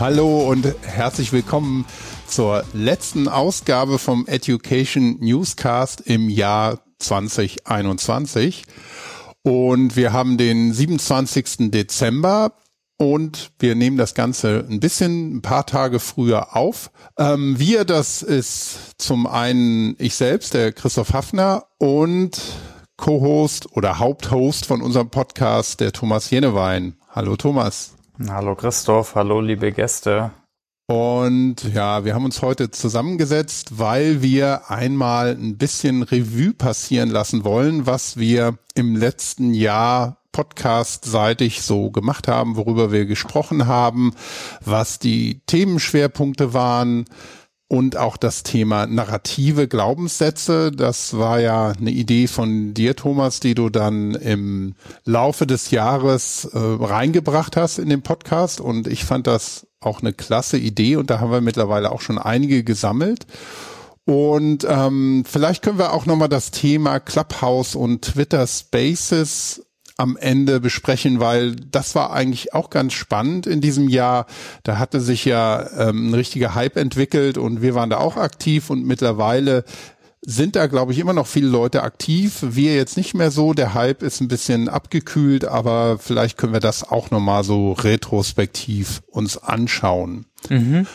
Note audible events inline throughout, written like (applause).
Hallo und herzlich willkommen zur letzten Ausgabe vom Education Newscast im Jahr 2021. Und wir haben den 27. Dezember und wir nehmen das Ganze ein bisschen, ein paar Tage früher auf. Ähm, wir, das ist zum einen ich selbst, der Christoph Hafner und Co-Host oder Haupthost von unserem Podcast, der Thomas Jenewein. Hallo Thomas. Hallo Christoph, hallo liebe Gäste. Und ja, wir haben uns heute zusammengesetzt, weil wir einmal ein bisschen Revue passieren lassen wollen, was wir im letzten Jahr podcast-seitig so gemacht haben, worüber wir gesprochen haben, was die Themenschwerpunkte waren, und auch das Thema narrative Glaubenssätze. Das war ja eine Idee von dir, Thomas, die du dann im Laufe des Jahres äh, reingebracht hast in den Podcast. Und ich fand das auch eine klasse Idee und da haben wir mittlerweile auch schon einige gesammelt. Und ähm, vielleicht können wir auch nochmal das Thema Clubhouse und Twitter Spaces am Ende besprechen, weil das war eigentlich auch ganz spannend in diesem Jahr. Da hatte sich ja ähm, ein richtiger Hype entwickelt und wir waren da auch aktiv und mittlerweile sind da, glaube ich, immer noch viele Leute aktiv. Wir jetzt nicht mehr so. Der Hype ist ein bisschen abgekühlt, aber vielleicht können wir das auch nochmal so retrospektiv uns anschauen. Mhm.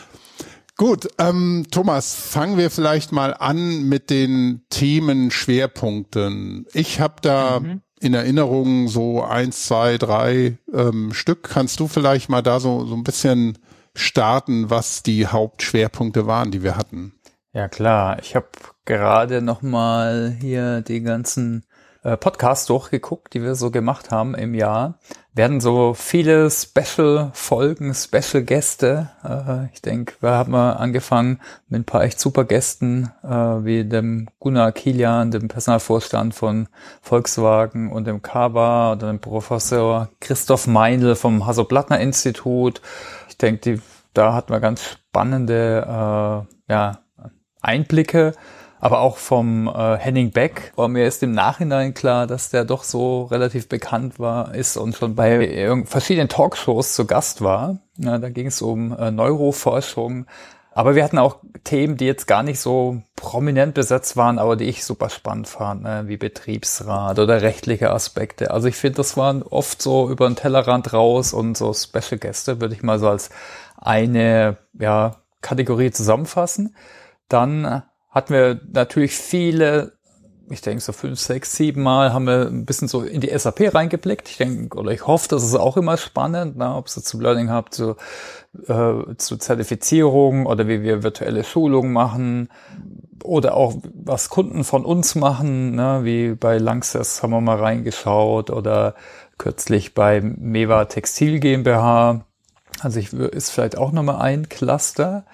Gut, ähm, Thomas, fangen wir vielleicht mal an mit den Themenschwerpunkten. Ich habe da mhm in Erinnerung so eins, zwei, drei ähm, Stück. Kannst du vielleicht mal da so, so ein bisschen starten, was die Hauptschwerpunkte waren, die wir hatten? Ja klar, ich habe gerade noch mal hier die ganzen äh, Podcasts durchgeguckt, die wir so gemacht haben im Jahr. Werden so viele Special-Folgen, Special-Gäste. Äh, ich denke, wir haben angefangen mit ein paar echt super Gästen, äh, wie dem Gunnar Kilian, dem Personalvorstand von Volkswagen und dem Kaba oder dem Professor Christoph Meindl vom Hasso-Plattner-Institut. Ich denke, da hatten wir ganz spannende äh, ja, Einblicke aber auch vom äh, Henning Beck war mir ist im Nachhinein klar, dass der doch so relativ bekannt war, ist und schon bei verschiedenen Talkshows zu Gast war. Ja, da ging es um äh, Neuroforschung. Aber wir hatten auch Themen, die jetzt gar nicht so prominent besetzt waren, aber die ich super spannend fand, ne? wie Betriebsrat oder rechtliche Aspekte. Also ich finde, das waren oft so über den Tellerrand raus und so Special Gäste würde ich mal so als eine ja, Kategorie zusammenfassen. Dann hatten wir natürlich viele, ich denke so fünf, sechs, sieben Mal haben wir ein bisschen so in die SAP reingeblickt. Ich denke, oder ich hoffe, das ist auch immer spannend, ne, ob es zum Learning habt, zu, äh, zu Zertifizierung oder wie wir virtuelle Schulungen machen oder auch was Kunden von uns machen, ne, wie bei Langsess haben wir mal reingeschaut oder kürzlich bei Meva Textil GmbH. Also ich ist vielleicht auch nochmal ein Cluster.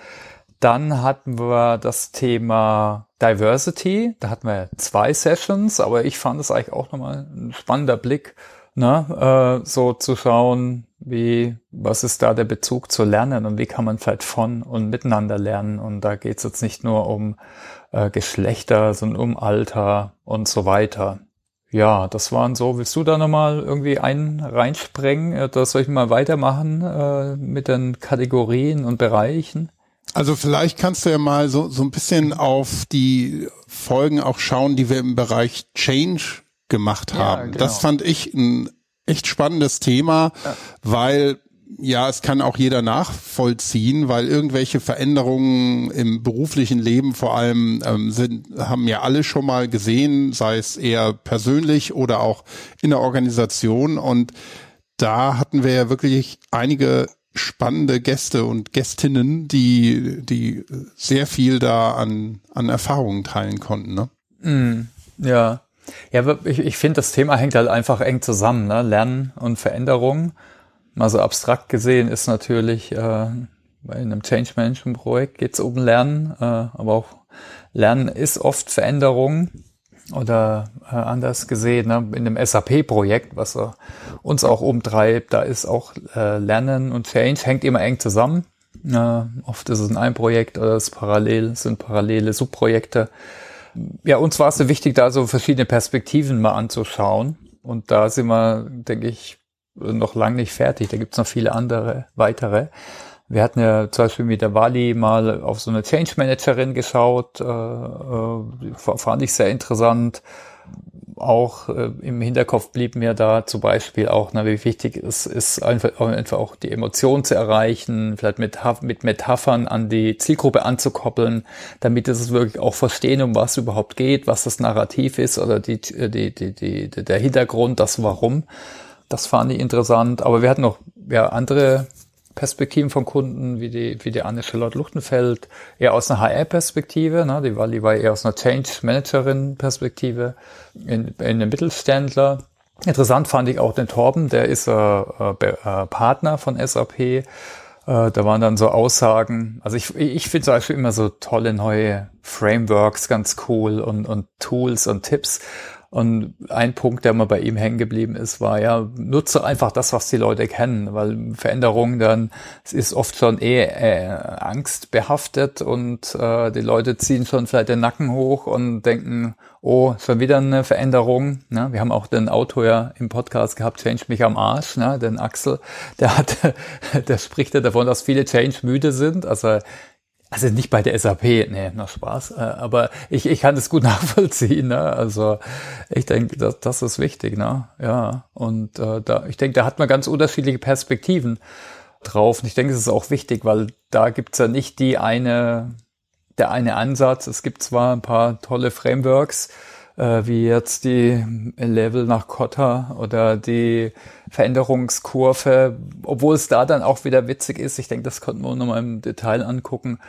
Dann hatten wir das Thema Diversity. Da hatten wir zwei Sessions, aber ich fand es eigentlich auch nochmal ein spannender Blick, ne? äh, so zu schauen, wie, was ist da der Bezug zu Lernen und wie kann man vielleicht von und miteinander lernen. Und da geht es jetzt nicht nur um äh, Geschlechter, sondern um Alter und so weiter. Ja, das waren so. Willst du da nochmal irgendwie einen reinsprengen? Äh, das soll ich mal weitermachen äh, mit den Kategorien und Bereichen? Also vielleicht kannst du ja mal so, so ein bisschen auf die Folgen auch schauen, die wir im Bereich Change gemacht haben. Ja, genau. Das fand ich ein echt spannendes Thema, ja. weil ja, es kann auch jeder nachvollziehen, weil irgendwelche Veränderungen im beruflichen Leben vor allem ähm, sind, haben ja alle schon mal gesehen, sei es eher persönlich oder auch in der Organisation. Und da hatten wir ja wirklich einige spannende Gäste und Gästinnen, die, die sehr viel da an, an Erfahrungen teilen konnten. Ne? Mm, ja. Ja, ich, ich finde, das Thema hängt halt einfach eng zusammen. Ne? Lernen und Veränderung. Mal so abstrakt gesehen ist natürlich äh, bei einem Change Management Projekt geht es um Lernen, äh, aber auch Lernen ist oft Veränderung oder äh, anders gesehen, ne, in dem SAP-Projekt, was äh, uns auch umtreibt, da ist auch äh, Lernen und Change hängt immer eng zusammen. Äh, oft ist es in einem Projekt oder es parallel, sind parallele Subprojekte. Ja, uns war es so wichtig, da so verschiedene Perspektiven mal anzuschauen. Und da sind wir, denke ich, noch lang nicht fertig. Da gibt's noch viele andere, weitere. Wir hatten ja zum Beispiel mit der Wali mal auf so eine Change Managerin geschaut, äh, äh, fand ich sehr interessant auch äh, im Hinterkopf blieb mir da zum Beispiel auch, na, wie wichtig es ist, einfach, einfach auch die Emotion zu erreichen, vielleicht mit, mit Metaphern an die Zielgruppe anzukoppeln, damit es wirklich auch verstehen, um was überhaupt geht, was das Narrativ ist oder die, die, die, die, der Hintergrund, das Warum. Das fand ich interessant. Aber wir hatten noch ja, andere Perspektiven von Kunden, wie die, wie die Anne Charlotte Luchtenfeld, eher aus einer HR-Perspektive, ne? die, die war eher aus einer Change-Managerin-Perspektive, in, in einem Mittelständler. Interessant fand ich auch den Torben, der ist äh, äh, äh Partner von SAP. Äh, da waren dann so Aussagen, also ich, ich finde zum Beispiel immer so tolle neue Frameworks ganz cool und, und Tools und Tipps. Und ein Punkt, der mal bei ihm hängen geblieben ist, war ja, nutze einfach das, was die Leute kennen, weil Veränderung dann, es ist oft schon eh äh, angstbehaftet und äh, die Leute ziehen schon vielleicht den Nacken hoch und denken, oh, schon wieder eine Veränderung. Ne? Wir haben auch den Autor ja im Podcast gehabt, Change mich am Arsch, ne? den Axel, der hat, (laughs) der spricht ja davon, dass viele Change müde sind. Also also nicht bei der SAP, nee, noch Spaß. Äh, aber ich, ich kann das gut (laughs) nachvollziehen. Ne? Also ich denke, das, das ist wichtig, ne? Ja. Und äh, da, ich denke, da hat man ganz unterschiedliche Perspektiven drauf. Und ich denke, es ist auch wichtig, weil da gibt's ja nicht die eine, der eine Ansatz. Es gibt zwar ein paar tolle Frameworks, äh, wie jetzt die Level nach Kotta oder die Veränderungskurve, obwohl es da dann auch wieder witzig ist, ich denke, das konnten wir nochmal im Detail angucken,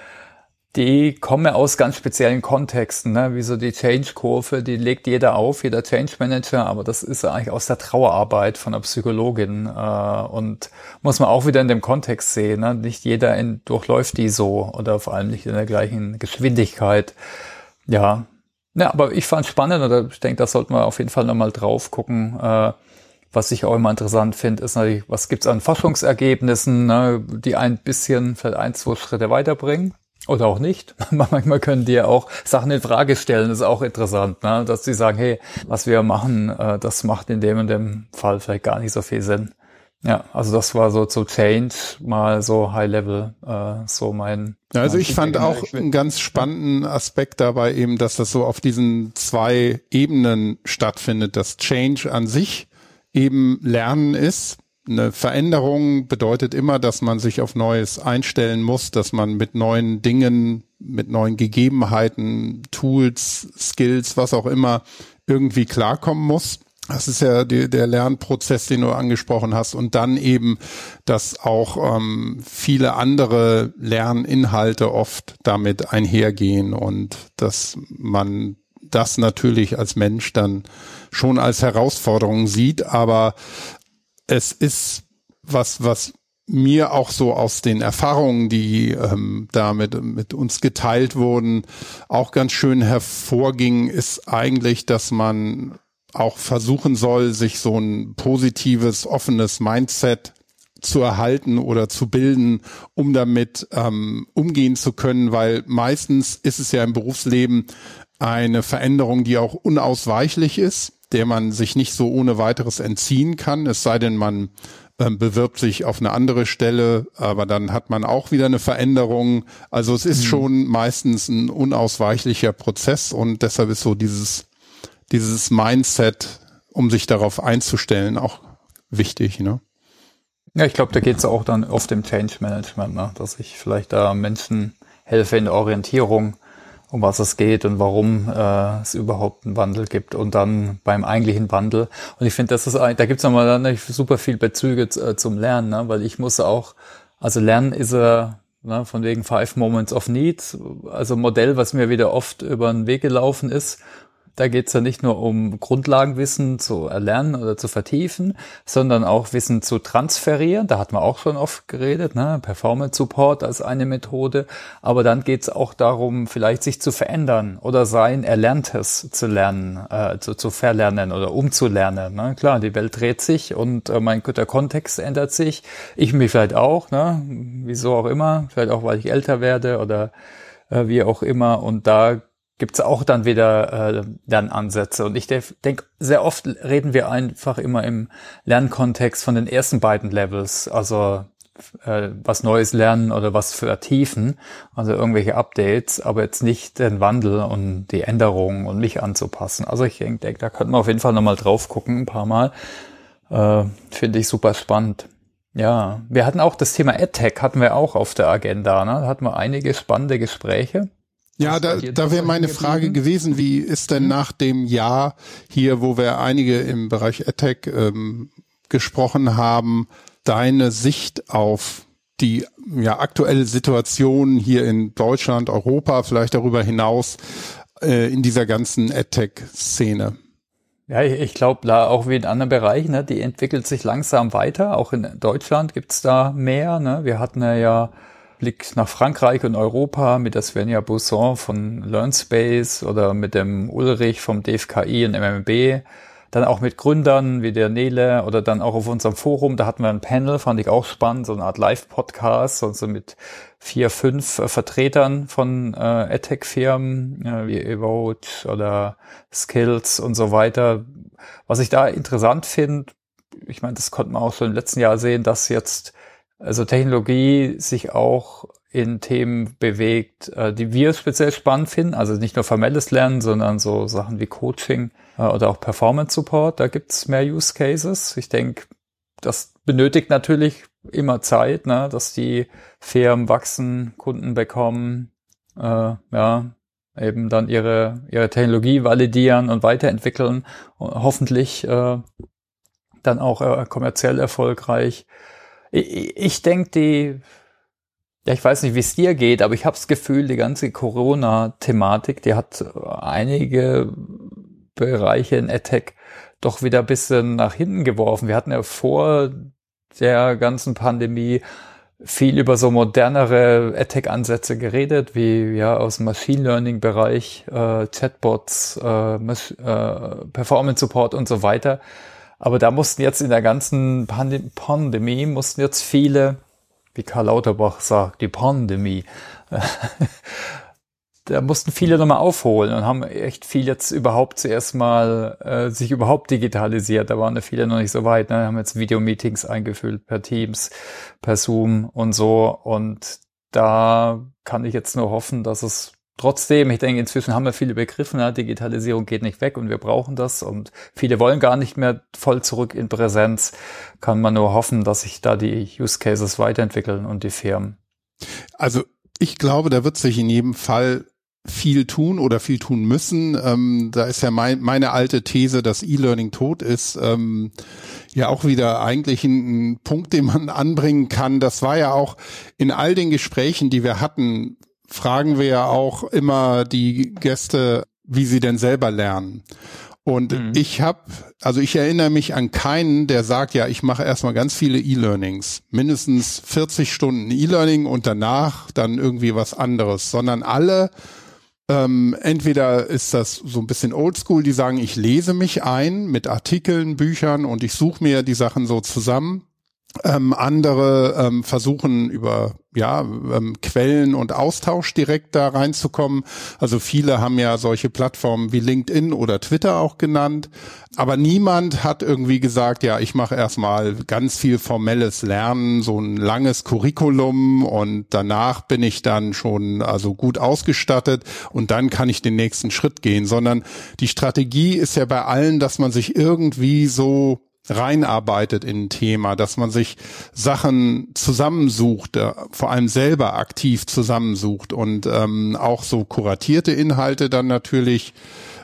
die kommen aus ganz speziellen Kontexten, ne? wie so die Change-Kurve, die legt jeder auf, jeder Change-Manager, aber das ist eigentlich aus der Trauerarbeit von einer Psychologin äh, und muss man auch wieder in dem Kontext sehen. Ne? Nicht jeder in, durchläuft die so oder vor allem nicht in der gleichen Geschwindigkeit. Ja, ja, aber ich fand spannend oder ich denke, da sollten wir auf jeden Fall nochmal drauf gucken. Äh, was ich auch immer interessant finde, ist natürlich, was gibt's an Forschungsergebnissen, ne, die ein bisschen vielleicht ein, zwei Schritte weiterbringen. Oder auch nicht. (laughs) Manchmal können die ja auch Sachen in Frage stellen, ist auch interessant, ne? dass sie sagen, hey, was wir machen, äh, das macht in dem und dem Fall vielleicht gar nicht so viel Sinn. Ja, also das war so zu Change mal so High Level, äh, so mein. Ja, also ich fand auch einen ganz spannenden Aspekt dabei eben, dass das so auf diesen zwei Ebenen stattfindet, dass Change an sich eben Lernen ist. Eine Veränderung bedeutet immer, dass man sich auf Neues einstellen muss, dass man mit neuen Dingen, mit neuen Gegebenheiten, Tools, Skills, was auch immer irgendwie klarkommen muss. Das ist ja die, der Lernprozess, den du angesprochen hast. Und dann eben, dass auch ähm, viele andere Lerninhalte oft damit einhergehen und dass man das natürlich als Mensch dann schon als Herausforderung sieht. Aber es ist was, was mir auch so aus den Erfahrungen, die ähm, damit mit uns geteilt wurden, auch ganz schön hervorging, ist eigentlich, dass man auch versuchen soll, sich so ein positives, offenes Mindset zu erhalten oder zu bilden, um damit ähm, umgehen zu können, weil meistens ist es ja im Berufsleben eine Veränderung, die auch unausweichlich ist, der man sich nicht so ohne weiteres entziehen kann, es sei denn, man ähm, bewirbt sich auf eine andere Stelle, aber dann hat man auch wieder eine Veränderung. Also es ist mhm. schon meistens ein unausweichlicher Prozess und deshalb ist so dieses dieses Mindset, um sich darauf einzustellen, auch wichtig, ne? Ja, ich glaube, da geht es auch dann oft im Change Management, ne? dass ich vielleicht da Menschen helfe in der Orientierung, um was es geht und warum äh, es überhaupt einen Wandel gibt und dann beim eigentlichen Wandel. Und ich finde, das ist da gibt es nochmal super viel Bezüge äh, zum Lernen, ne? weil ich muss auch, also Lernen ist er ne, von wegen Five Moments of Need, also Modell, was mir wieder oft über den Weg gelaufen ist da geht es ja nicht nur um Grundlagenwissen zu erlernen oder zu vertiefen, sondern auch Wissen zu transferieren. Da hat man auch schon oft geredet, ne? Performance Support als eine Methode. Aber dann geht es auch darum, vielleicht sich zu verändern oder sein Erlerntes zu lernen, äh, zu, zu verlernen oder umzulernen. Ne? Klar, die Welt dreht sich und äh, mein der Kontext ändert sich. Ich mich vielleicht auch, ne? wieso auch immer, vielleicht auch, weil ich älter werde oder äh, wie auch immer. Und da gibt es auch dann wieder äh, Lernansätze. Und ich denke, sehr oft reden wir einfach immer im Lernkontext von den ersten beiden Levels. Also äh, was Neues lernen oder was vertiefen, also irgendwelche Updates, aber jetzt nicht den Wandel und die Änderungen und mich anzupassen. Also ich denke, da könnten wir auf jeden Fall nochmal drauf gucken, ein paar Mal. Äh, Finde ich super spannend. Ja, wir hatten auch das Thema AdTech hatten wir auch auf der Agenda. Ne? Da hatten wir einige spannende Gespräche. Ja, da, da wäre meine Frage gewesen, wie ist denn nach dem Jahr hier, wo wir einige im Bereich AdTech ähm, gesprochen haben, deine Sicht auf die ja, aktuelle Situation hier in Deutschland, Europa, vielleicht darüber hinaus äh, in dieser ganzen AdTech-Szene? Ja, ich, ich glaube, da auch wie in anderen Bereichen, ne, die entwickelt sich langsam weiter. Auch in Deutschland gibt's da mehr. Ne? Wir hatten ja Blick nach Frankreich und Europa mit der Svenja Bousson von LearnSpace oder mit dem Ulrich vom DFKI und MMB dann auch mit Gründern wie der Nele oder dann auch auf unserem Forum, da hatten wir ein Panel, fand ich auch spannend, so eine Art Live-Podcast, also mit vier, fünf äh, Vertretern von äh, AdTech-Firmen äh, wie Evote oder Skills und so weiter. Was ich da interessant finde, ich meine, das konnte man auch so im letzten Jahr sehen, dass jetzt also Technologie sich auch in Themen bewegt, äh, die wir speziell spannend finden. Also nicht nur formelles Lernen, sondern so Sachen wie Coaching äh, oder auch Performance Support. Da gibt's mehr Use Cases. Ich denke, das benötigt natürlich immer Zeit, ne, dass die Firmen wachsen, Kunden bekommen, äh, ja, eben dann ihre, ihre Technologie validieren und weiterentwickeln und hoffentlich äh, dann auch äh, kommerziell erfolgreich. Ich, ich denke, die ja, ich weiß nicht, wie es dir geht, aber ich habe das Gefühl, die ganze Corona-Thematik, die hat einige Bereiche in AdTech doch wieder ein bisschen nach hinten geworfen. Wir hatten ja vor der ganzen Pandemie viel über so modernere AdTech-Ansätze geredet, wie ja aus dem Machine Learning-Bereich, äh, Chatbots, äh, äh, Performance Support und so weiter. Aber da mussten jetzt in der ganzen Pandem Pandemie mussten jetzt viele wie Karl Lauterbach sagt, die Pandemie. (laughs) da mussten viele nochmal aufholen und haben echt viel jetzt überhaupt zuerst mal äh, sich überhaupt digitalisiert. Da waren ja viele noch nicht so weit. Ne? Haben jetzt Videomeetings eingeführt per Teams, per Zoom und so. Und da kann ich jetzt nur hoffen, dass es Trotzdem, ich denke, inzwischen haben wir viele begriffen, ja, Digitalisierung geht nicht weg und wir brauchen das und viele wollen gar nicht mehr voll zurück in Präsenz. Kann man nur hoffen, dass sich da die Use Cases weiterentwickeln und die Firmen. Also ich glaube, da wird sich in jedem Fall viel tun oder viel tun müssen. Ähm, da ist ja mein, meine alte These, dass E-Learning tot ist, ähm, ja auch wieder eigentlich ein, ein Punkt, den man anbringen kann. Das war ja auch in all den Gesprächen, die wir hatten, fragen wir ja auch immer die Gäste, wie sie denn selber lernen. Und mhm. ich habe, also ich erinnere mich an keinen, der sagt, ja, ich mache erstmal ganz viele E-Learnings, mindestens 40 Stunden E-Learning und danach dann irgendwie was anderes, sondern alle, ähm, entweder ist das so ein bisschen oldschool, die sagen, ich lese mich ein mit Artikeln, Büchern und ich suche mir die Sachen so zusammen ähm, andere ähm, versuchen über ja ähm, Quellen und Austausch direkt da reinzukommen. Also viele haben ja solche Plattformen wie LinkedIn oder Twitter auch genannt, aber niemand hat irgendwie gesagt, ja, ich mache erstmal ganz viel formelles Lernen, so ein langes Curriculum und danach bin ich dann schon also gut ausgestattet und dann kann ich den nächsten Schritt gehen, sondern die Strategie ist ja bei allen, dass man sich irgendwie so reinarbeitet in ein Thema, dass man sich Sachen zusammensucht, äh, vor allem selber aktiv zusammensucht und ähm, auch so kuratierte Inhalte dann natürlich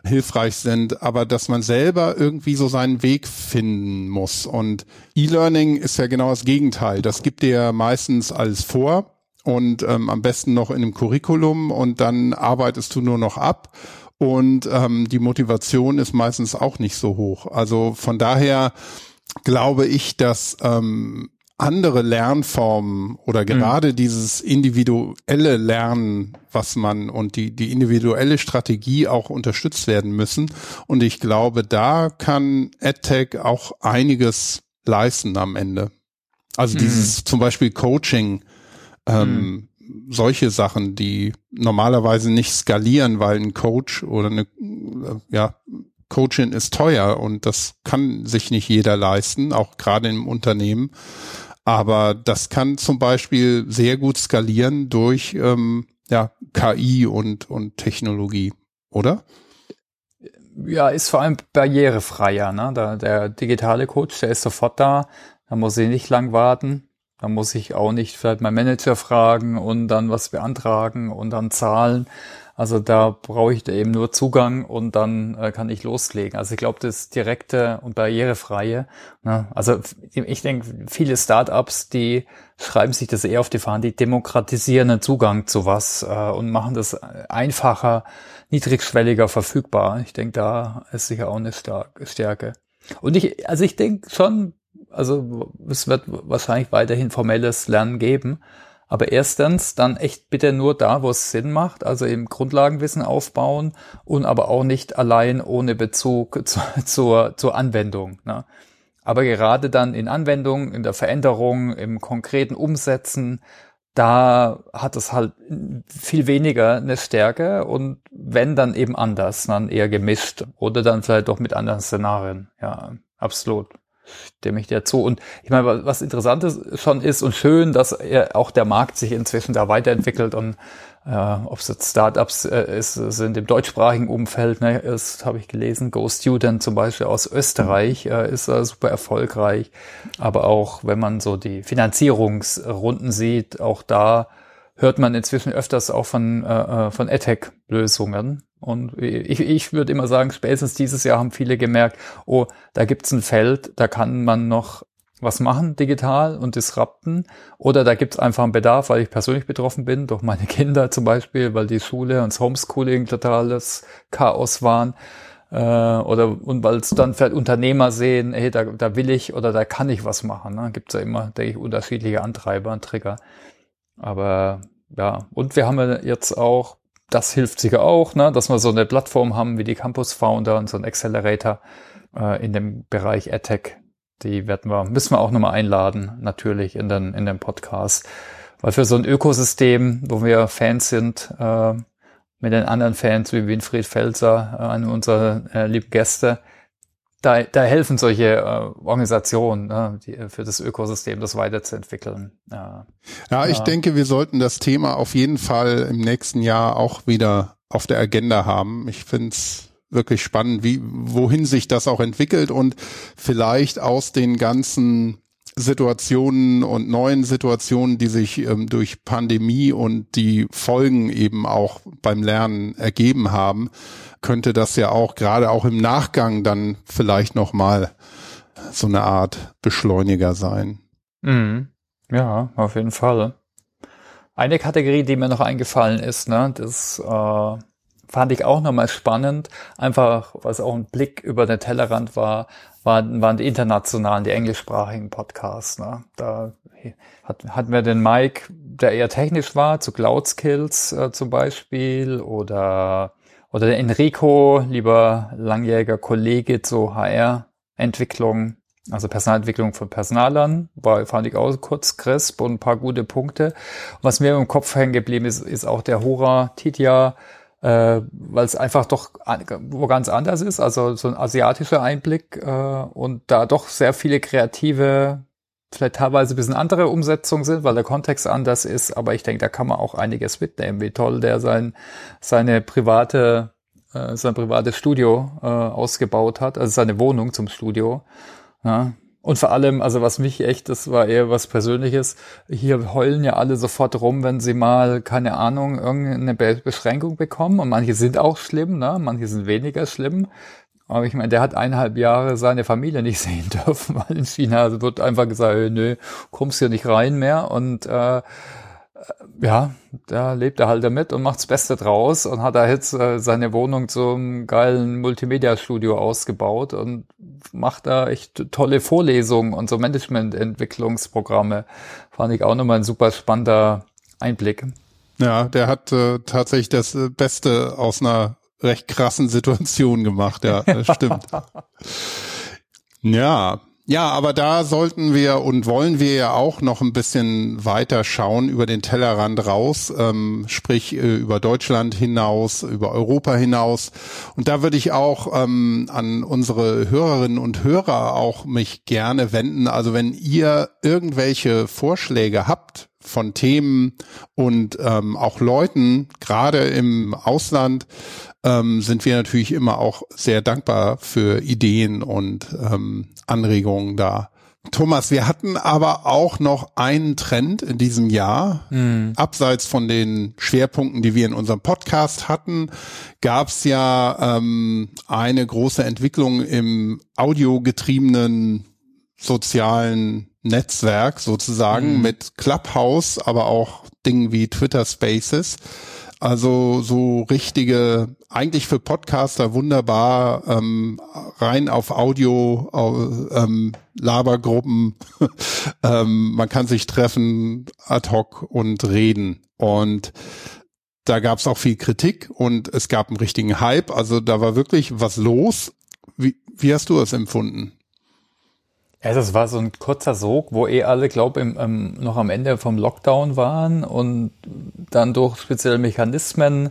hilfreich sind, aber dass man selber irgendwie so seinen Weg finden muss. Und E-Learning ist ja genau das Gegenteil. Das gibt dir meistens alles vor und ähm, am besten noch in einem Curriculum und dann arbeitest du nur noch ab und ähm, die Motivation ist meistens auch nicht so hoch. Also von daher glaube ich, dass ähm, andere Lernformen oder mhm. gerade mhm. dieses individuelle Lernen, was man und die, die individuelle Strategie auch unterstützt werden müssen. Und ich glaube, da kann EdTech auch einiges leisten am Ende. Also mhm. dieses zum Beispiel Coaching, ähm, mhm solche Sachen, die normalerweise nicht skalieren, weil ein Coach oder eine, ja, Coaching ist teuer und das kann sich nicht jeder leisten, auch gerade im Unternehmen. Aber das kann zum Beispiel sehr gut skalieren durch ähm, ja, KI und, und Technologie, oder? Ja, ist vor allem barrierefreier. Ne? Da, der digitale Coach, der ist sofort da. Da muss ich nicht lang warten. Da muss ich auch nicht vielleicht meinen Manager fragen und dann was beantragen und dann zahlen. Also da brauche ich eben nur Zugang und dann äh, kann ich loslegen. Also ich glaube, das direkte und barrierefreie. Ne? Also ich denke, viele Startups, die schreiben sich das eher auf die Fahnen, die demokratisieren den Zugang zu was äh, und machen das einfacher, niedrigschwelliger verfügbar. Ich denke, da ist sicher auch eine Stärke. Und ich, also ich denke schon, also es wird wahrscheinlich weiterhin formelles Lernen geben. Aber erstens dann echt bitte nur da, wo es Sinn macht, also im Grundlagenwissen aufbauen und aber auch nicht allein ohne Bezug (laughs) zu, zur, zur Anwendung. Ne? Aber gerade dann in Anwendung, in der Veränderung, im konkreten Umsetzen, da hat es halt viel weniger eine Stärke und wenn dann eben anders, dann eher gemischt oder dann vielleicht doch mit anderen Szenarien. Ja, absolut stimme ich dir zu. Und ich meine, was Interessantes schon ist und schön, dass er, auch der Markt sich inzwischen da weiterentwickelt und äh, ob es jetzt Startups äh, ist, sind im deutschsprachigen Umfeld, ne, ist, habe ich gelesen, Go Student zum Beispiel aus Österreich äh, ist äh, super erfolgreich. Aber auch wenn man so die Finanzierungsrunden sieht, auch da hört man inzwischen öfters auch von, äh, äh von EdTech-Lösungen. Und ich, ich würde immer sagen, spätestens dieses Jahr haben viele gemerkt, oh, da gibt's ein Feld, da kann man noch was machen digital und disrupten. Oder da gibt's einfach einen Bedarf, weil ich persönlich betroffen bin, durch meine (laughs) Kinder zum Beispiel, weil die Schule und das Homeschooling totales Chaos waren. Äh, oder und weil es dann vielleicht Unternehmer sehen, hey, da, da will ich oder da kann ich was machen. Ne? Gibt ja immer, denke ich, unterschiedliche Antreiber und Trigger. Aber ja, und wir haben ja jetzt auch das hilft sicher auch, ne, dass wir so eine Plattform haben wie die Campus Founder und so ein Accelerator äh, in dem Bereich AdTech. Die werden wir, müssen wir auch nochmal einladen, natürlich in den, in den Podcast. Weil für so ein Ökosystem, wo wir Fans sind, äh, mit den anderen Fans wie Winfried Felser, äh, einer unserer äh, lieben Gäste, da, da helfen solche äh, Organisationen ne, die, für das Ökosystem, das weiterzuentwickeln. Ja. ja, ich ja. denke, wir sollten das Thema auf jeden Fall im nächsten Jahr auch wieder auf der Agenda haben. Ich finde es wirklich spannend, wie, wohin sich das auch entwickelt und vielleicht aus den ganzen Situationen und neuen Situationen, die sich ähm, durch Pandemie und die Folgen eben auch beim Lernen ergeben haben, könnte das ja auch gerade auch im Nachgang dann vielleicht noch mal so eine Art Beschleuniger sein. Mhm. Ja, auf jeden Fall. Eine Kategorie, die mir noch eingefallen ist, ne, das äh, fand ich auch nochmal spannend, einfach was auch ein Blick über den Tellerrand war, waren, waren die internationalen, die englischsprachigen Podcasts. Ne? Da hat, hatten wir den Mike, der eher technisch war, zu Cloud Skills äh, zum Beispiel, oder, oder der Enrico, lieber langjähriger Kollege zu HR-Entwicklung, also Personalentwicklung von Personalern, war, fand ich auch kurz crisp und ein paar gute Punkte. was mir im Kopf hängen geblieben ist, ist auch der Hora Titja, äh, weil es einfach doch wo ganz anders ist, also so ein asiatischer Einblick äh, und da doch sehr viele kreative, vielleicht teilweise ein bisschen andere Umsetzungen sind, weil der Kontext anders ist, aber ich denke, da kann man auch einiges mitnehmen, wie toll der sein, seine private, äh, sein privates Studio äh, ausgebaut hat, also seine Wohnung zum Studio. Ja, und vor allem, also was mich echt, das war eher was Persönliches, hier heulen ja alle sofort rum, wenn sie mal, keine Ahnung, irgendeine Beschränkung bekommen. Und manche sind auch schlimm, ne? manche sind weniger schlimm. Aber ich meine, der hat eineinhalb Jahre seine Familie nicht (laughs) sehen dürfen, weil in China wird einfach gesagt, nö, kommst hier nicht rein mehr. Und äh, ja, da lebt er halt damit und macht das Beste draus und hat da jetzt äh, seine Wohnung zum geilen Multimedia-Studio ausgebaut und macht da echt tolle Vorlesungen und so Management-Entwicklungsprogramme. Fand ich auch nochmal ein super spannender Einblick. Ja, der hat äh, tatsächlich das äh, Beste aus einer recht krassen Situation gemacht, ja, das stimmt. (laughs) ja, Ja, aber da sollten wir und wollen wir ja auch noch ein bisschen weiter schauen über den Tellerrand raus, ähm, sprich äh, über Deutschland hinaus, über Europa hinaus. Und da würde ich auch ähm, an unsere Hörerinnen und Hörer auch mich gerne wenden. Also wenn ihr irgendwelche Vorschläge habt von Themen und ähm, auch Leuten, gerade im Ausland, ähm, sind wir natürlich immer auch sehr dankbar für Ideen und ähm, Anregungen da. Thomas, wir hatten aber auch noch einen Trend in diesem Jahr. Mhm. Abseits von den Schwerpunkten, die wir in unserem Podcast hatten, gab es ja ähm, eine große Entwicklung im audiogetriebenen sozialen Netzwerk sozusagen mhm. mit Clubhouse, aber auch Dingen wie Twitter Spaces. Also so richtige, eigentlich für Podcaster wunderbar, ähm, rein auf Audio, ähm, Labergruppen. (laughs) ähm, man kann sich treffen ad hoc und reden. Und da gab es auch viel Kritik und es gab einen richtigen Hype. Also da war wirklich was los. Wie, wie hast du es empfunden? Ja, das war so ein kurzer Sog, wo eh alle, glaube ich, ähm, noch am Ende vom Lockdown waren und dann durch spezielle Mechanismen,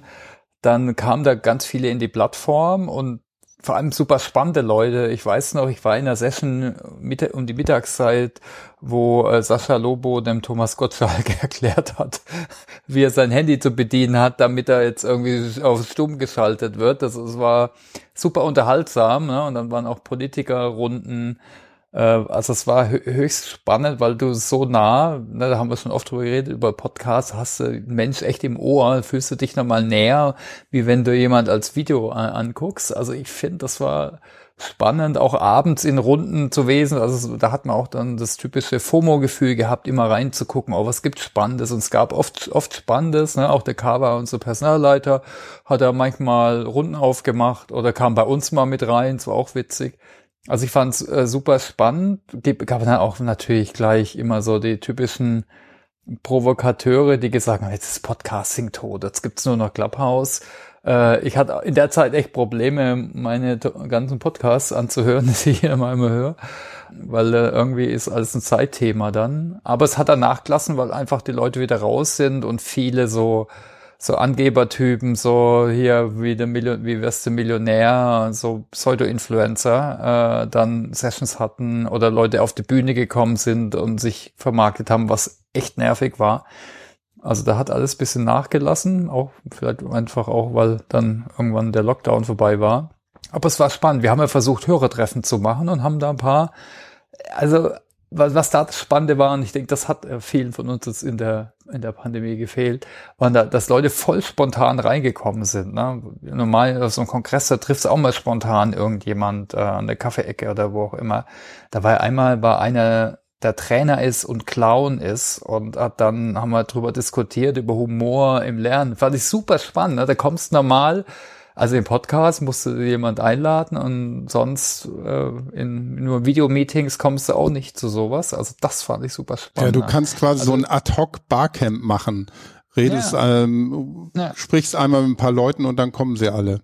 dann kamen da ganz viele in die Plattform und vor allem super spannende Leute. Ich weiß noch, ich war in einer Session Mitte, um die Mittagszeit, wo äh, Sascha Lobo dem Thomas Gottschalk (laughs) erklärt hat, wie er sein Handy zu bedienen hat, damit er jetzt irgendwie auf Stumm geschaltet wird. Das, das war super unterhaltsam. Ne? Und dann waren auch Politikerrunden äh, also es war höchst spannend, weil du so nah, ne, da haben wir schon oft drüber geredet, über Podcasts, hast du einen Mensch echt im Ohr, fühlst du dich nochmal näher, wie wenn du jemand als Video anguckst. Also ich finde, das war spannend, auch abends in Runden zu wesen. Also da hat man auch dann das typische FOMO-Gefühl gehabt, immer reinzugucken, oh, was gibt Spannendes? Und es gab oft, oft Spannendes, ne? Auch der Kava, unser Personalleiter, hat da manchmal Runden aufgemacht oder kam bei uns mal mit rein, es war auch witzig. Also ich fand es äh, super spannend. Gab dann auch natürlich gleich immer so die typischen Provokateure, die gesagt haben, jetzt ist Podcasting tot, jetzt gibt's nur noch Clubhouse. Äh, ich hatte in der Zeit echt Probleme, meine ganzen Podcasts anzuhören, (laughs) die ich mal immer höre, weil äh, irgendwie ist alles ein Zeitthema dann. Aber es hat dann nachgelassen, weil einfach die Leute wieder raus sind und viele so so Angebertypen, so hier wie der Million, wie wirst du Millionär, so Pseudo-Influencer, äh, dann Sessions hatten oder Leute auf die Bühne gekommen sind und sich vermarktet haben, was echt nervig war. Also da hat alles bisschen nachgelassen, auch vielleicht einfach auch, weil dann irgendwann der Lockdown vorbei war. Aber es war spannend. Wir haben ja versucht, Hörertreffen zu machen und haben da ein paar, also was, was da das Spannende war, und ich denke, das hat äh, vielen von uns jetzt in der, in der Pandemie gefehlt, waren da, dass Leute voll spontan reingekommen sind. Ne? Normal auf so einem Kongress, da triffst du auch mal spontan irgendjemand äh, an der Kaffeeecke oder wo auch immer. Da war einmal war einer, der Trainer ist und Clown ist und hat dann haben wir drüber diskutiert, über Humor im Lernen. Fand ich super spannend. Ne? Da kommst normal also im Podcast musst du jemand einladen und sonst äh, in nur Videomeetings kommst du auch nicht zu sowas. Also das fand ich super spannend. Ja, du kannst quasi also, so ein Ad-Hoc-Barcamp machen. Redest, ja. ähm, ja. sprichst einmal mit ein paar Leuten und dann kommen sie alle.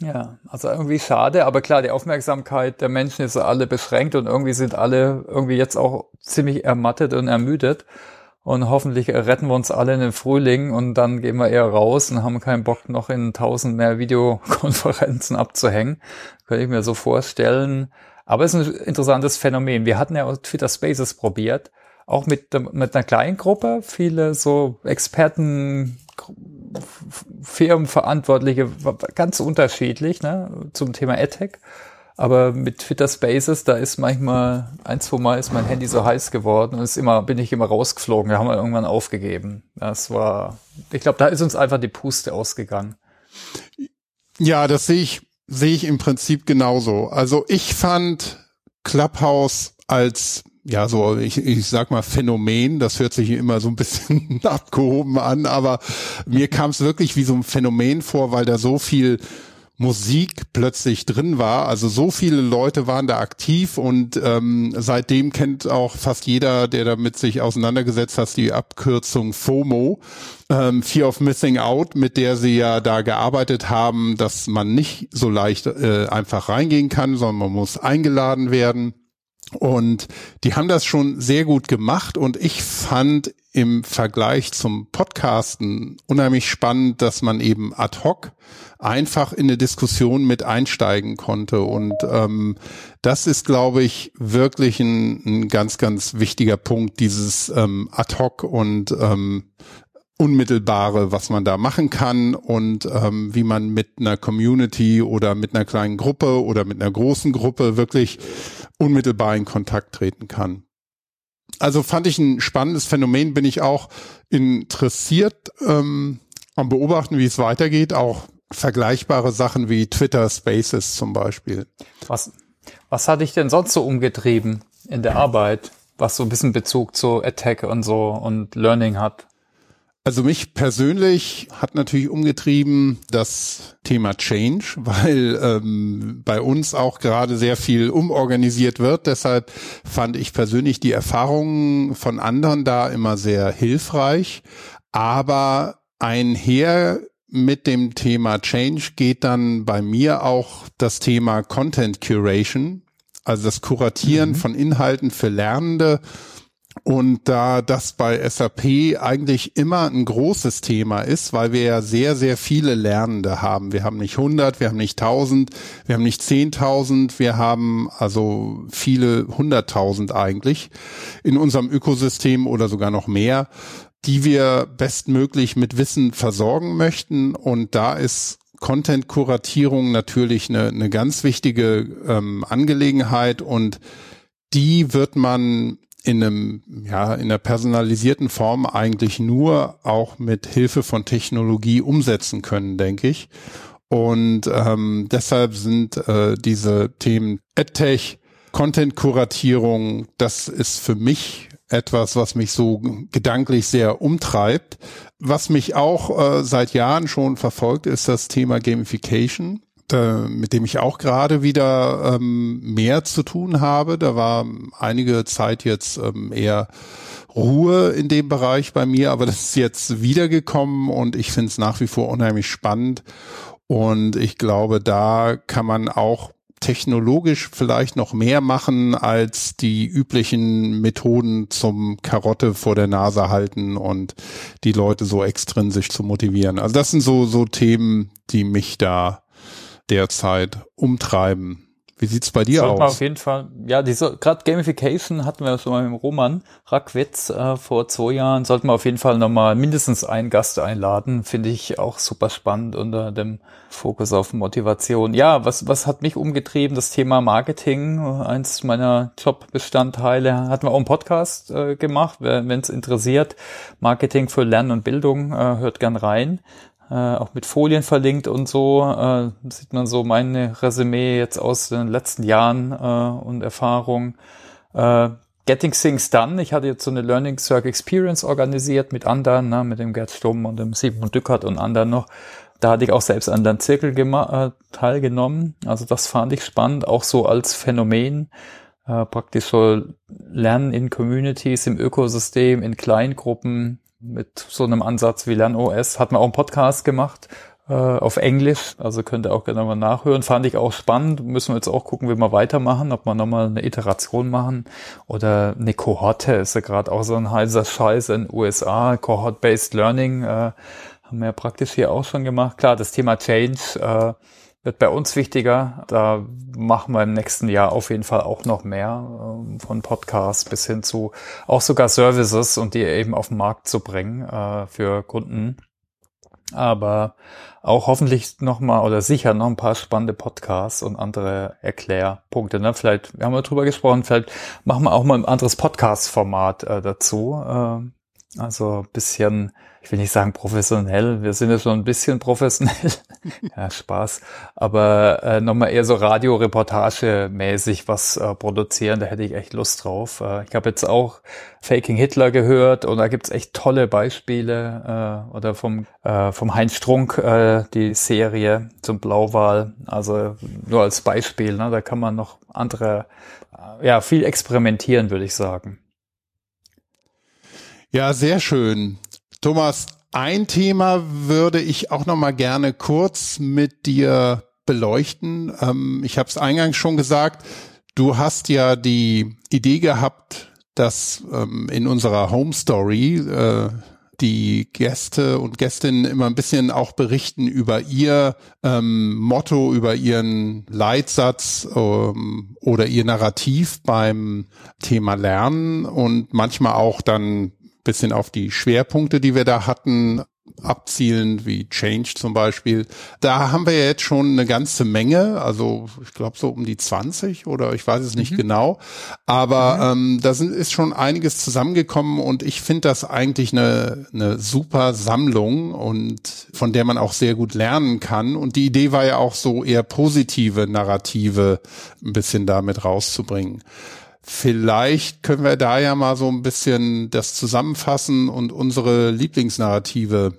Ja, also irgendwie schade, aber klar, die Aufmerksamkeit der Menschen ist alle beschränkt und irgendwie sind alle irgendwie jetzt auch ziemlich ermattet und ermüdet. Und hoffentlich retten wir uns alle in den Frühling und dann gehen wir eher raus und haben keinen Bock, noch in tausend mehr Videokonferenzen (laughs) abzuhängen. Könnte ich mir so vorstellen. Aber es ist ein interessantes Phänomen. Wir hatten ja auch Twitter Spaces probiert, auch mit, mit einer kleinen Gruppe, viele so Experten, Firmenverantwortliche, ganz unterschiedlich, ne, zum Thema AdTech. Aber mit Twitter Spaces, da ist manchmal, ein, zwei Mal ist mein Handy so heiß geworden und ist immer, bin ich immer rausgeflogen. Da haben wir irgendwann aufgegeben. Das war, ich glaube, da ist uns einfach die Puste ausgegangen. Ja, das sehe ich, sehe ich im Prinzip genauso. Also ich fand Clubhouse als ja, so, ich, ich sag mal Phänomen, das hört sich immer so ein bisschen (laughs) abgehoben an, aber mir kam es wirklich wie so ein Phänomen vor, weil da so viel Musik plötzlich drin war. Also so viele Leute waren da aktiv und ähm, seitdem kennt auch fast jeder, der damit sich auseinandergesetzt hat, die Abkürzung FOMO, ähm, Fear of Missing Out, mit der sie ja da gearbeitet haben, dass man nicht so leicht äh, einfach reingehen kann, sondern man muss eingeladen werden. Und die haben das schon sehr gut gemacht und ich fand im Vergleich zum Podcasten unheimlich spannend, dass man eben ad hoc einfach in eine Diskussion mit einsteigen konnte. Und ähm, das ist, glaube ich, wirklich ein, ein ganz, ganz wichtiger Punkt, dieses ähm, ad hoc und ähm, unmittelbare, was man da machen kann und ähm, wie man mit einer Community oder mit einer kleinen Gruppe oder mit einer großen Gruppe wirklich unmittelbar in Kontakt treten kann. Also fand ich ein spannendes Phänomen, bin ich auch interessiert ähm, am Beobachten, wie es weitergeht, auch vergleichbare Sachen wie Twitter Spaces zum Beispiel. Was, was hat dich denn sonst so umgetrieben in der Arbeit, was so ein bisschen Bezug zu Attack und so und Learning hat? Also mich persönlich hat natürlich umgetrieben das Thema Change, (laughs) weil ähm, bei uns auch gerade sehr viel umorganisiert wird. Deshalb fand ich persönlich die Erfahrungen von anderen da immer sehr hilfreich. Aber einher mit dem Thema Change geht dann bei mir auch das Thema Content Curation, also das Kuratieren mhm. von Inhalten für Lernende und da das bei SAP eigentlich immer ein großes Thema ist, weil wir ja sehr, sehr viele Lernende haben. Wir haben nicht 100, wir haben nicht 1000, wir haben nicht 10.000, wir haben also viele 100.000 eigentlich in unserem Ökosystem oder sogar noch mehr, die wir bestmöglich mit Wissen versorgen möchten. Und da ist Content-Kuratierung natürlich eine, eine ganz wichtige ähm, Angelegenheit und die wird man in einem, ja, in einer personalisierten Form eigentlich nur auch mit Hilfe von Technologie umsetzen können, denke ich. Und ähm, deshalb sind äh, diese Themen EdTech, Content-Kuratierung, das ist für mich etwas, was mich so gedanklich sehr umtreibt. Was mich auch äh, seit Jahren schon verfolgt, ist das Thema Gamification äh, mit dem ich auch gerade wieder ähm, mehr zu tun habe. Da war einige Zeit jetzt ähm, eher Ruhe in dem Bereich bei mir, aber das ist jetzt wiedergekommen und ich finde es nach wie vor unheimlich spannend. Und ich glaube, da kann man auch technologisch vielleicht noch mehr machen als die üblichen Methoden zum Karotte vor der Nase halten und die Leute so extrinsisch zu motivieren. Also das sind so, so Themen, die mich da derzeit umtreiben. Wie sieht's bei dir Sollte aus? Auf jeden Fall, ja, diese gerade Gamification hatten wir schon mal mit Roman Rackwitz äh, vor zwei Jahren. Sollten wir auf jeden Fall nochmal mindestens einen Gast einladen. Finde ich auch super spannend unter dem Fokus auf Motivation. Ja, was was hat mich umgetrieben? Das Thema Marketing, eins meiner Jobbestandteile. Hatten wir auch einen Podcast äh, gemacht. Wenn es interessiert, Marketing für Lernen und Bildung, äh, hört gern rein äh, auch mit Folien verlinkt und so. Äh, sieht man so meine Resümee jetzt aus den letzten Jahren äh, und Erfahrungen. Äh, Getting Things Done. Ich hatte jetzt so eine Learning Circle Experience organisiert mit anderen, ne, mit dem Gerd Stumm und dem Sigmund Dückert und anderen noch. Da hatte ich auch selbst an den Zirkel äh, teilgenommen. Also das fand ich spannend, auch so als Phänomen. Äh, praktisch so Lernen in Communities, im Ökosystem, in Kleingruppen, mit so einem Ansatz wie LernOS. Hat man auch einen Podcast gemacht äh, auf Englisch, also könnt ihr auch gerne mal nachhören. Fand ich auch spannend. Müssen wir jetzt auch gucken, wie wir weitermachen, ob wir nochmal eine Iteration machen oder eine Kohorte ist ja gerade auch so ein heißer Scheiß in den USA. Cohort-Based Learning äh, haben wir ja praktisch hier auch schon gemacht. Klar, das Thema Change äh, wird bei uns wichtiger. Da machen wir im nächsten Jahr auf jeden Fall auch noch mehr, ähm, von Podcasts bis hin zu auch sogar Services und die eben auf den Markt zu bringen äh, für Kunden. Aber auch hoffentlich nochmal oder sicher noch ein paar spannende Podcasts und andere Erklärpunkte. Ne? Vielleicht, wir haben ja drüber gesprochen, vielleicht machen wir auch mal ein anderes Podcast-Format äh, dazu. Äh, also bisschen, ich will nicht sagen professionell, wir sind ja schon ein bisschen professionell. (laughs) ja, Spaß. Aber äh, nochmal eher so Radioreportage-mäßig was äh, produzieren, da hätte ich echt Lust drauf. Äh, ich habe jetzt auch Faking Hitler gehört und da gibt's echt tolle Beispiele. Äh, oder vom, äh, vom Heinz Strunk, äh, die Serie zum Blauwal. Also nur als Beispiel, ne? da kann man noch andere, äh, ja, viel experimentieren, würde ich sagen. Ja, sehr schön. Thomas, ein Thema würde ich auch noch mal gerne kurz mit dir beleuchten. Ähm, ich habe es eingangs schon gesagt, Du hast ja die Idee gehabt, dass ähm, in unserer Home Story äh, die Gäste und Gästinnen immer ein bisschen auch berichten über ihr ähm, Motto, über ihren Leitsatz ähm, oder ihr Narrativ beim Thema Lernen und manchmal auch dann bisschen auf die Schwerpunkte, die wir da hatten, abzielen, wie Change zum Beispiel. Da haben wir ja jetzt schon eine ganze Menge, also ich glaube so um die 20 oder ich weiß es nicht mhm. genau. Aber mhm. ähm, da sind, ist schon einiges zusammengekommen und ich finde das eigentlich eine, eine super Sammlung und von der man auch sehr gut lernen kann. Und die Idee war ja auch so eher positive Narrative ein bisschen damit rauszubringen. Vielleicht können wir da ja mal so ein bisschen das zusammenfassen und unsere Lieblingsnarrative.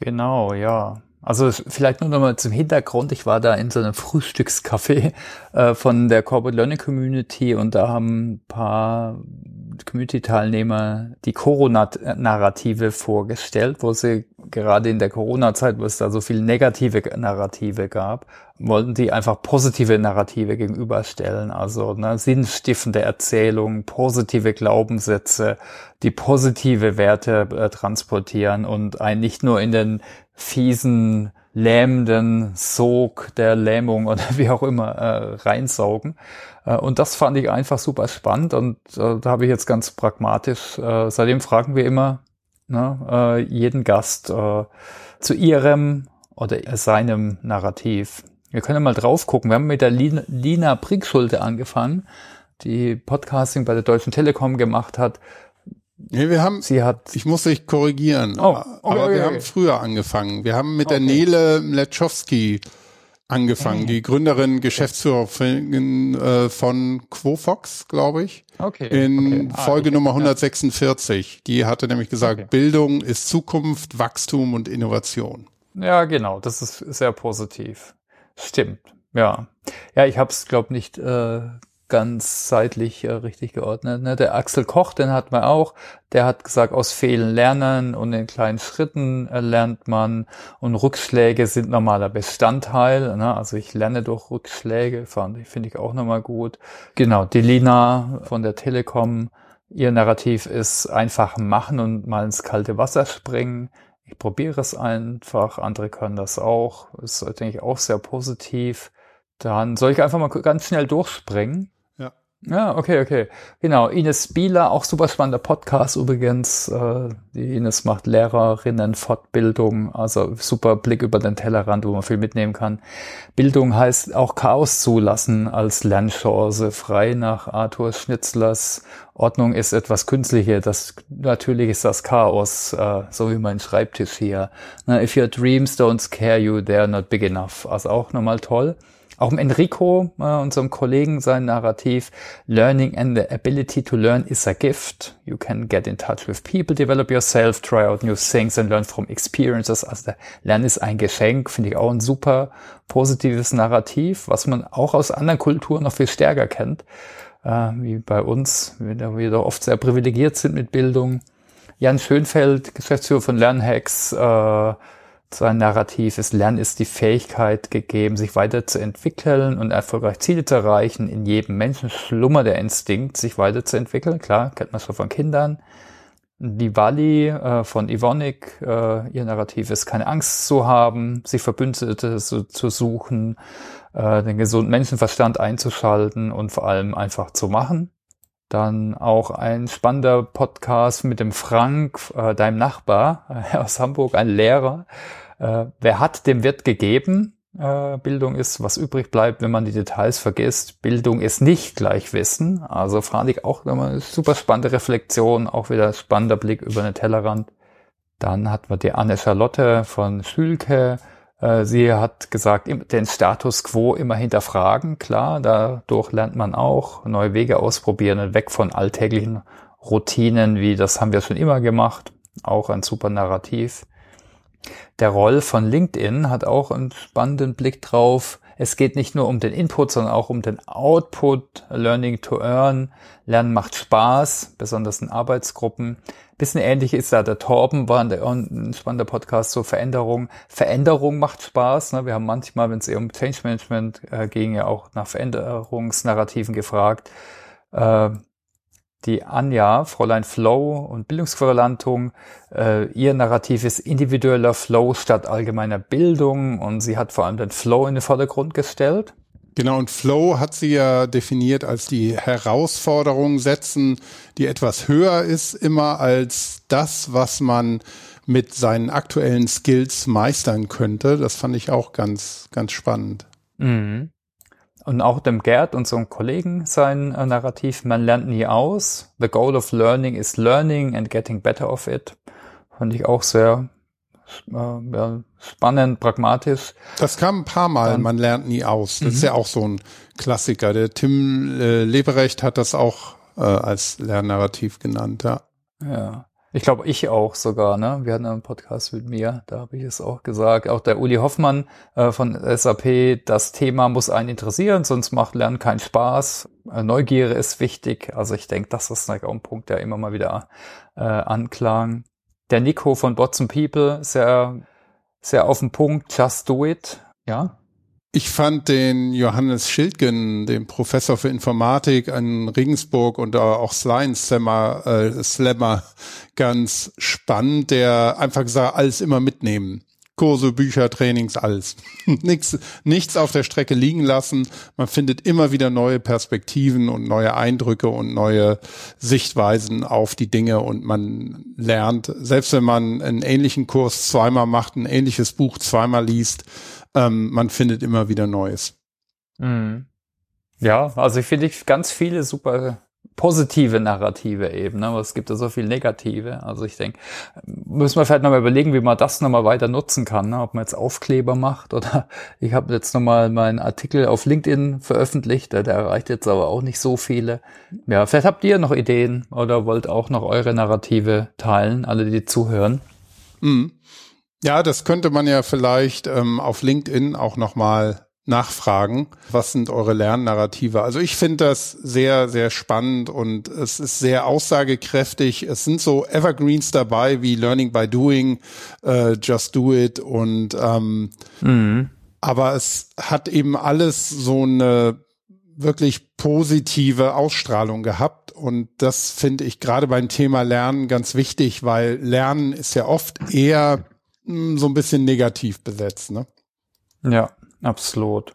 Genau, ja. Also vielleicht nur nochmal zum Hintergrund. Ich war da in so einem Frühstückscafé äh, von der Corporate Learning Community und da haben ein paar Community-Teilnehmer die Corona-Narrative vorgestellt, wo sie gerade in der Corona-Zeit, wo es da so viel negative Narrative gab, wollten die einfach positive Narrative gegenüberstellen. Also ne, sinnstiftende Erzählungen, positive Glaubenssätze, die positive Werte äh, transportieren und einen nicht nur in den fiesen lähmenden Sog der Lähmung (laughs) oder wie auch immer äh, reinsaugen. Äh, und das fand ich einfach super spannend und äh, da habe ich jetzt ganz pragmatisch, äh, seitdem fragen wir immer ne, äh, jeden Gast äh, zu ihrem oder seinem Narrativ. Wir können mal drauf gucken. Wir haben mit der Lina, Brickschulte angefangen, die Podcasting bei der Deutschen Telekom gemacht hat. Nee, wir haben, sie hat, ich muss dich korrigieren, oh, okay, aber wir okay. haben früher angefangen. Wir haben mit okay. der Nele Mleczowski angefangen, die Gründerin, Geschäftsführerin äh, von Quofox, glaube ich. Okay. In ah, Folge Nummer 146. Die hatte nämlich gesagt, Bildung ist Zukunft, Wachstum und Innovation. Ja, genau, das ist sehr positiv. Stimmt, ja. Ja, ich habe es, glaube nicht äh, ganz seitlich äh, richtig geordnet. Ne? Der Axel Koch, den hat man auch, der hat gesagt, aus Fehlen lernen und in kleinen Schritten äh, lernt man und Rückschläge sind normaler Bestandteil. Ne? Also ich lerne durch Rückschläge, finde ich auch nochmal gut. Genau, die Lina von der Telekom, ihr Narrativ ist einfach machen und mal ins kalte Wasser springen. Ich probiere es einfach, andere können das auch. Ist, denke ich, auch sehr positiv. Dann soll ich einfach mal ganz schnell durchspringen. Ja, okay, okay. Genau. Ines Bieler, auch super spannender Podcast übrigens. Äh, die Ines macht Lehrerinnen Fortbildung, also super Blick über den Tellerrand, wo man viel mitnehmen kann. Bildung heißt auch Chaos zulassen als Lernchance, frei nach Arthur Schnitzlers Ordnung ist etwas Künstliche. Das natürlich ist das Chaos, äh, so wie mein Schreibtisch hier. if your dreams don't scare you, they're not big enough. Also auch nochmal toll. Auch im Enrico, äh, unserem Kollegen, sein Narrativ, Learning and the ability to learn is a gift. You can get in touch with people, develop yourself, try out new things and learn from experiences. Also Lernen ist ein Geschenk, finde ich auch ein super positives Narrativ, was man auch aus anderen Kulturen noch viel stärker kennt, äh, wie bei uns, wir, wir oft sehr privilegiert sind mit Bildung. Jan Schönfeld, Geschäftsführer von Lernhacks, äh, sein Narrativ ist, Lernen ist die Fähigkeit gegeben, sich weiterzuentwickeln und erfolgreich Ziele zu erreichen. In jedem Menschen schlummert der Instinkt, sich weiterzuentwickeln. Klar, kennt man schon von Kindern. Die Wally äh, von Ivonik, äh, ihr Narrativ ist, keine Angst zu haben, sich Verbündete zu, zu suchen, äh, den gesunden Menschenverstand einzuschalten und vor allem einfach zu machen. Dann auch ein spannender Podcast mit dem Frank, äh, deinem Nachbar äh, aus Hamburg, ein Lehrer, äh, wer hat, dem wird gegeben. Äh, Bildung ist, was übrig bleibt, wenn man die Details vergisst. Bildung ist nicht gleich Wissen. Also fand ich auch eine super spannende Reflexion, auch wieder spannender Blick über den Tellerrand. Dann hat man die Anne Charlotte von Schülke. Äh, sie hat gesagt, den Status quo immer hinterfragen. Klar, dadurch lernt man auch neue Wege ausprobieren und weg von alltäglichen Routinen, wie das haben wir schon immer gemacht. Auch ein super Narrativ. Der Roll von LinkedIn hat auch einen spannenden Blick drauf. es geht nicht nur um den Input, sondern auch um den Output, Learning to Earn. Lernen macht Spaß, besonders in Arbeitsgruppen. Bisschen ähnlich ist da der Torben, war ein spannender Podcast, so Veränderung. Veränderung macht Spaß. Ne? Wir haben manchmal, wenn es eher um Change Management äh, ging, ja auch nach Veränderungsnarrativen gefragt. Äh, die Anja, Fräulein Flow und Bildungsquerulantung, äh, ihr Narrativ ist individueller Flow statt allgemeiner Bildung und sie hat vor allem den Flow in den Vordergrund gestellt. Genau, und Flow hat sie ja definiert als die Herausforderung setzen, die etwas höher ist immer als das, was man mit seinen aktuellen Skills meistern könnte. Das fand ich auch ganz, ganz spannend. Mhm. Und auch dem Gerd, unserem Kollegen, sein äh, Narrativ, man lernt nie aus. The goal of learning is learning and getting better of it. Fand ich auch sehr äh, spannend, pragmatisch. Das kam ein paar Mal, man lernt nie aus. Das mhm. ist ja auch so ein Klassiker. Der Tim äh, Leberecht hat das auch äh, als Lernnarrativ genannt, ja. Ja. Ich glaube, ich auch sogar, ne? Wir hatten einen Podcast mit mir, da habe ich es auch gesagt. Auch der Uli Hoffmann äh, von SAP, das Thema muss einen interessieren, sonst macht Lernen keinen Spaß. Äh, Neugier ist wichtig. Also ich denke, das ist auch ein Punkt, der immer mal wieder äh, anklang. Der Nico von Bots and People, sehr, sehr auf den Punkt, just do it. Ja, ich fand den Johannes Schildgen, den Professor für Informatik an Regensburg und auch Science Slammer, äh, Slammer ganz spannend, der einfach gesagt, alles immer mitnehmen. Kurse, Bücher, Trainings, alles. (laughs) nichts, nichts auf der Strecke liegen lassen. Man findet immer wieder neue Perspektiven und neue Eindrücke und neue Sichtweisen auf die Dinge und man lernt, selbst wenn man einen ähnlichen Kurs zweimal macht, ein ähnliches Buch zweimal liest, ähm, man findet immer wieder Neues. Mhm. Ja, also ich finde ganz viele super positive Narrative eben, ne? aber es gibt ja so viel negative. Also ich denke, müssen wir vielleicht nochmal überlegen, wie man das nochmal weiter nutzen kann, ne? ob man jetzt Aufkleber macht oder ich habe jetzt nochmal meinen Artikel auf LinkedIn veröffentlicht, der, der erreicht jetzt aber auch nicht so viele. Ja, vielleicht habt ihr noch Ideen oder wollt auch noch eure Narrative teilen, alle die zuhören. Mhm. Ja, das könnte man ja vielleicht ähm, auf LinkedIn auch nochmal nachfragen. Was sind eure Lernnarrative? Also ich finde das sehr, sehr spannend und es ist sehr aussagekräftig. Es sind so Evergreens dabei wie Learning by Doing, äh, Just Do It und ähm, mhm. aber es hat eben alles so eine wirklich positive Ausstrahlung gehabt. Und das finde ich gerade beim Thema Lernen ganz wichtig, weil Lernen ist ja oft eher so ein bisschen negativ besetzt, ne? Ja, absolut.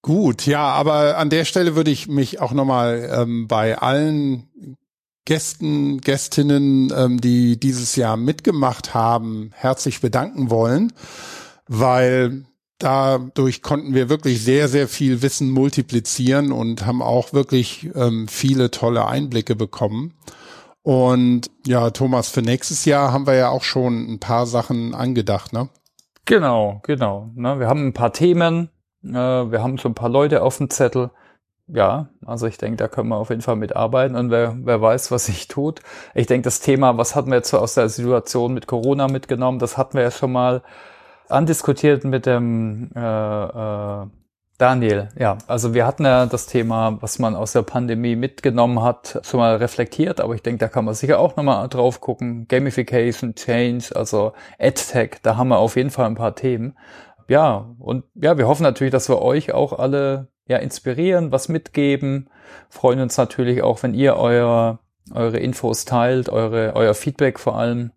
Gut, ja, aber an der Stelle würde ich mich auch nochmal ähm, bei allen Gästen, Gästinnen, ähm, die dieses Jahr mitgemacht haben, herzlich bedanken wollen, weil dadurch konnten wir wirklich sehr, sehr viel Wissen multiplizieren und haben auch wirklich ähm, viele tolle Einblicke bekommen. Und ja, Thomas, für nächstes Jahr haben wir ja auch schon ein paar Sachen angedacht, ne? Genau, genau. Ne, wir haben ein paar Themen, äh, wir haben so ein paar Leute auf dem Zettel. Ja, also ich denke, da können wir auf jeden Fall mitarbeiten und wer, wer weiß, was sich tut. Ich denke, das Thema, was hatten wir jetzt so aus der Situation mit Corona mitgenommen, das hatten wir ja schon mal andiskutiert mit dem äh, äh, Daniel, ja, also wir hatten ja das Thema, was man aus der Pandemie mitgenommen hat, schon mal reflektiert, aber ich denke, da kann man sicher auch nochmal drauf gucken. Gamification, Change, also EdTech, da haben wir auf jeden Fall ein paar Themen. Ja, und ja, wir hoffen natürlich, dass wir euch auch alle ja inspirieren, was mitgeben. Freuen uns natürlich auch, wenn ihr euer, eure Infos teilt, eure, euer Feedback vor allem.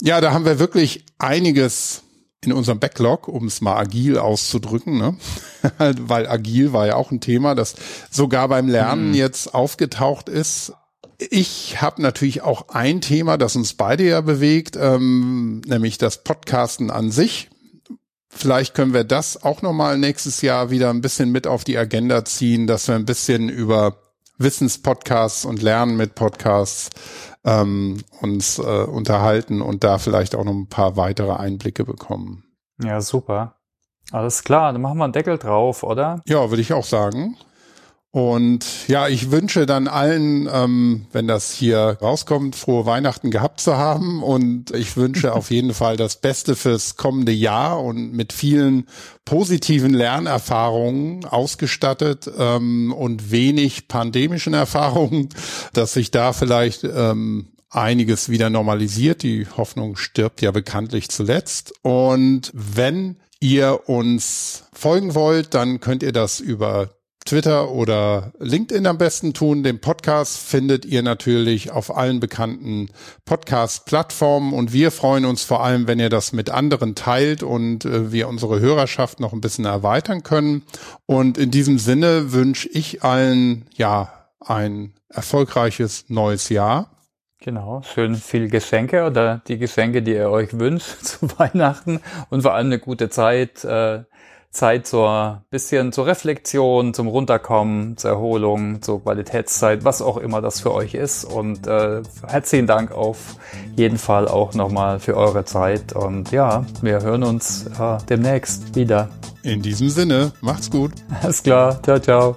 Ja, da haben wir wirklich einiges in unserem Backlog, um es mal agil auszudrücken, ne? (laughs) weil agil war ja auch ein Thema, das sogar beim Lernen mhm. jetzt aufgetaucht ist. Ich habe natürlich auch ein Thema, das uns beide ja bewegt, ähm, nämlich das Podcasten an sich. Vielleicht können wir das auch nochmal nächstes Jahr wieder ein bisschen mit auf die Agenda ziehen, dass wir ein bisschen über Wissenspodcasts und Lernen mit Podcasts ähm, uns äh, unterhalten und da vielleicht auch noch ein paar weitere Einblicke bekommen. Ja, super. Alles klar, dann machen wir einen Deckel drauf, oder? Ja, würde ich auch sagen. Und ja, ich wünsche dann allen, ähm, wenn das hier rauskommt, frohe Weihnachten gehabt zu haben. Und ich wünsche auf jeden (laughs) Fall das Beste fürs kommende Jahr und mit vielen positiven Lernerfahrungen ausgestattet ähm, und wenig pandemischen Erfahrungen, dass sich da vielleicht ähm, einiges wieder normalisiert. Die Hoffnung stirbt ja bekanntlich zuletzt. Und wenn ihr uns folgen wollt, dann könnt ihr das über Twitter oder LinkedIn am besten tun. Den Podcast findet ihr natürlich auf allen bekannten Podcast-Plattformen und wir freuen uns vor allem, wenn ihr das mit anderen teilt und äh, wir unsere Hörerschaft noch ein bisschen erweitern können. Und in diesem Sinne wünsche ich allen ja ein erfolgreiches neues Jahr. Genau, schön viel Geschenke oder die Geschenke, die ihr euch wünscht (laughs) zu Weihnachten und vor allem eine gute Zeit. Äh Zeit zur bisschen zur Reflexion, zum Runterkommen, zur Erholung, zur Qualitätszeit, was auch immer das für euch ist. Und äh, herzlichen Dank auf jeden Fall auch nochmal für eure Zeit. Und ja, wir hören uns äh, demnächst wieder. In diesem Sinne, macht's gut. Alles klar, ciao, ciao.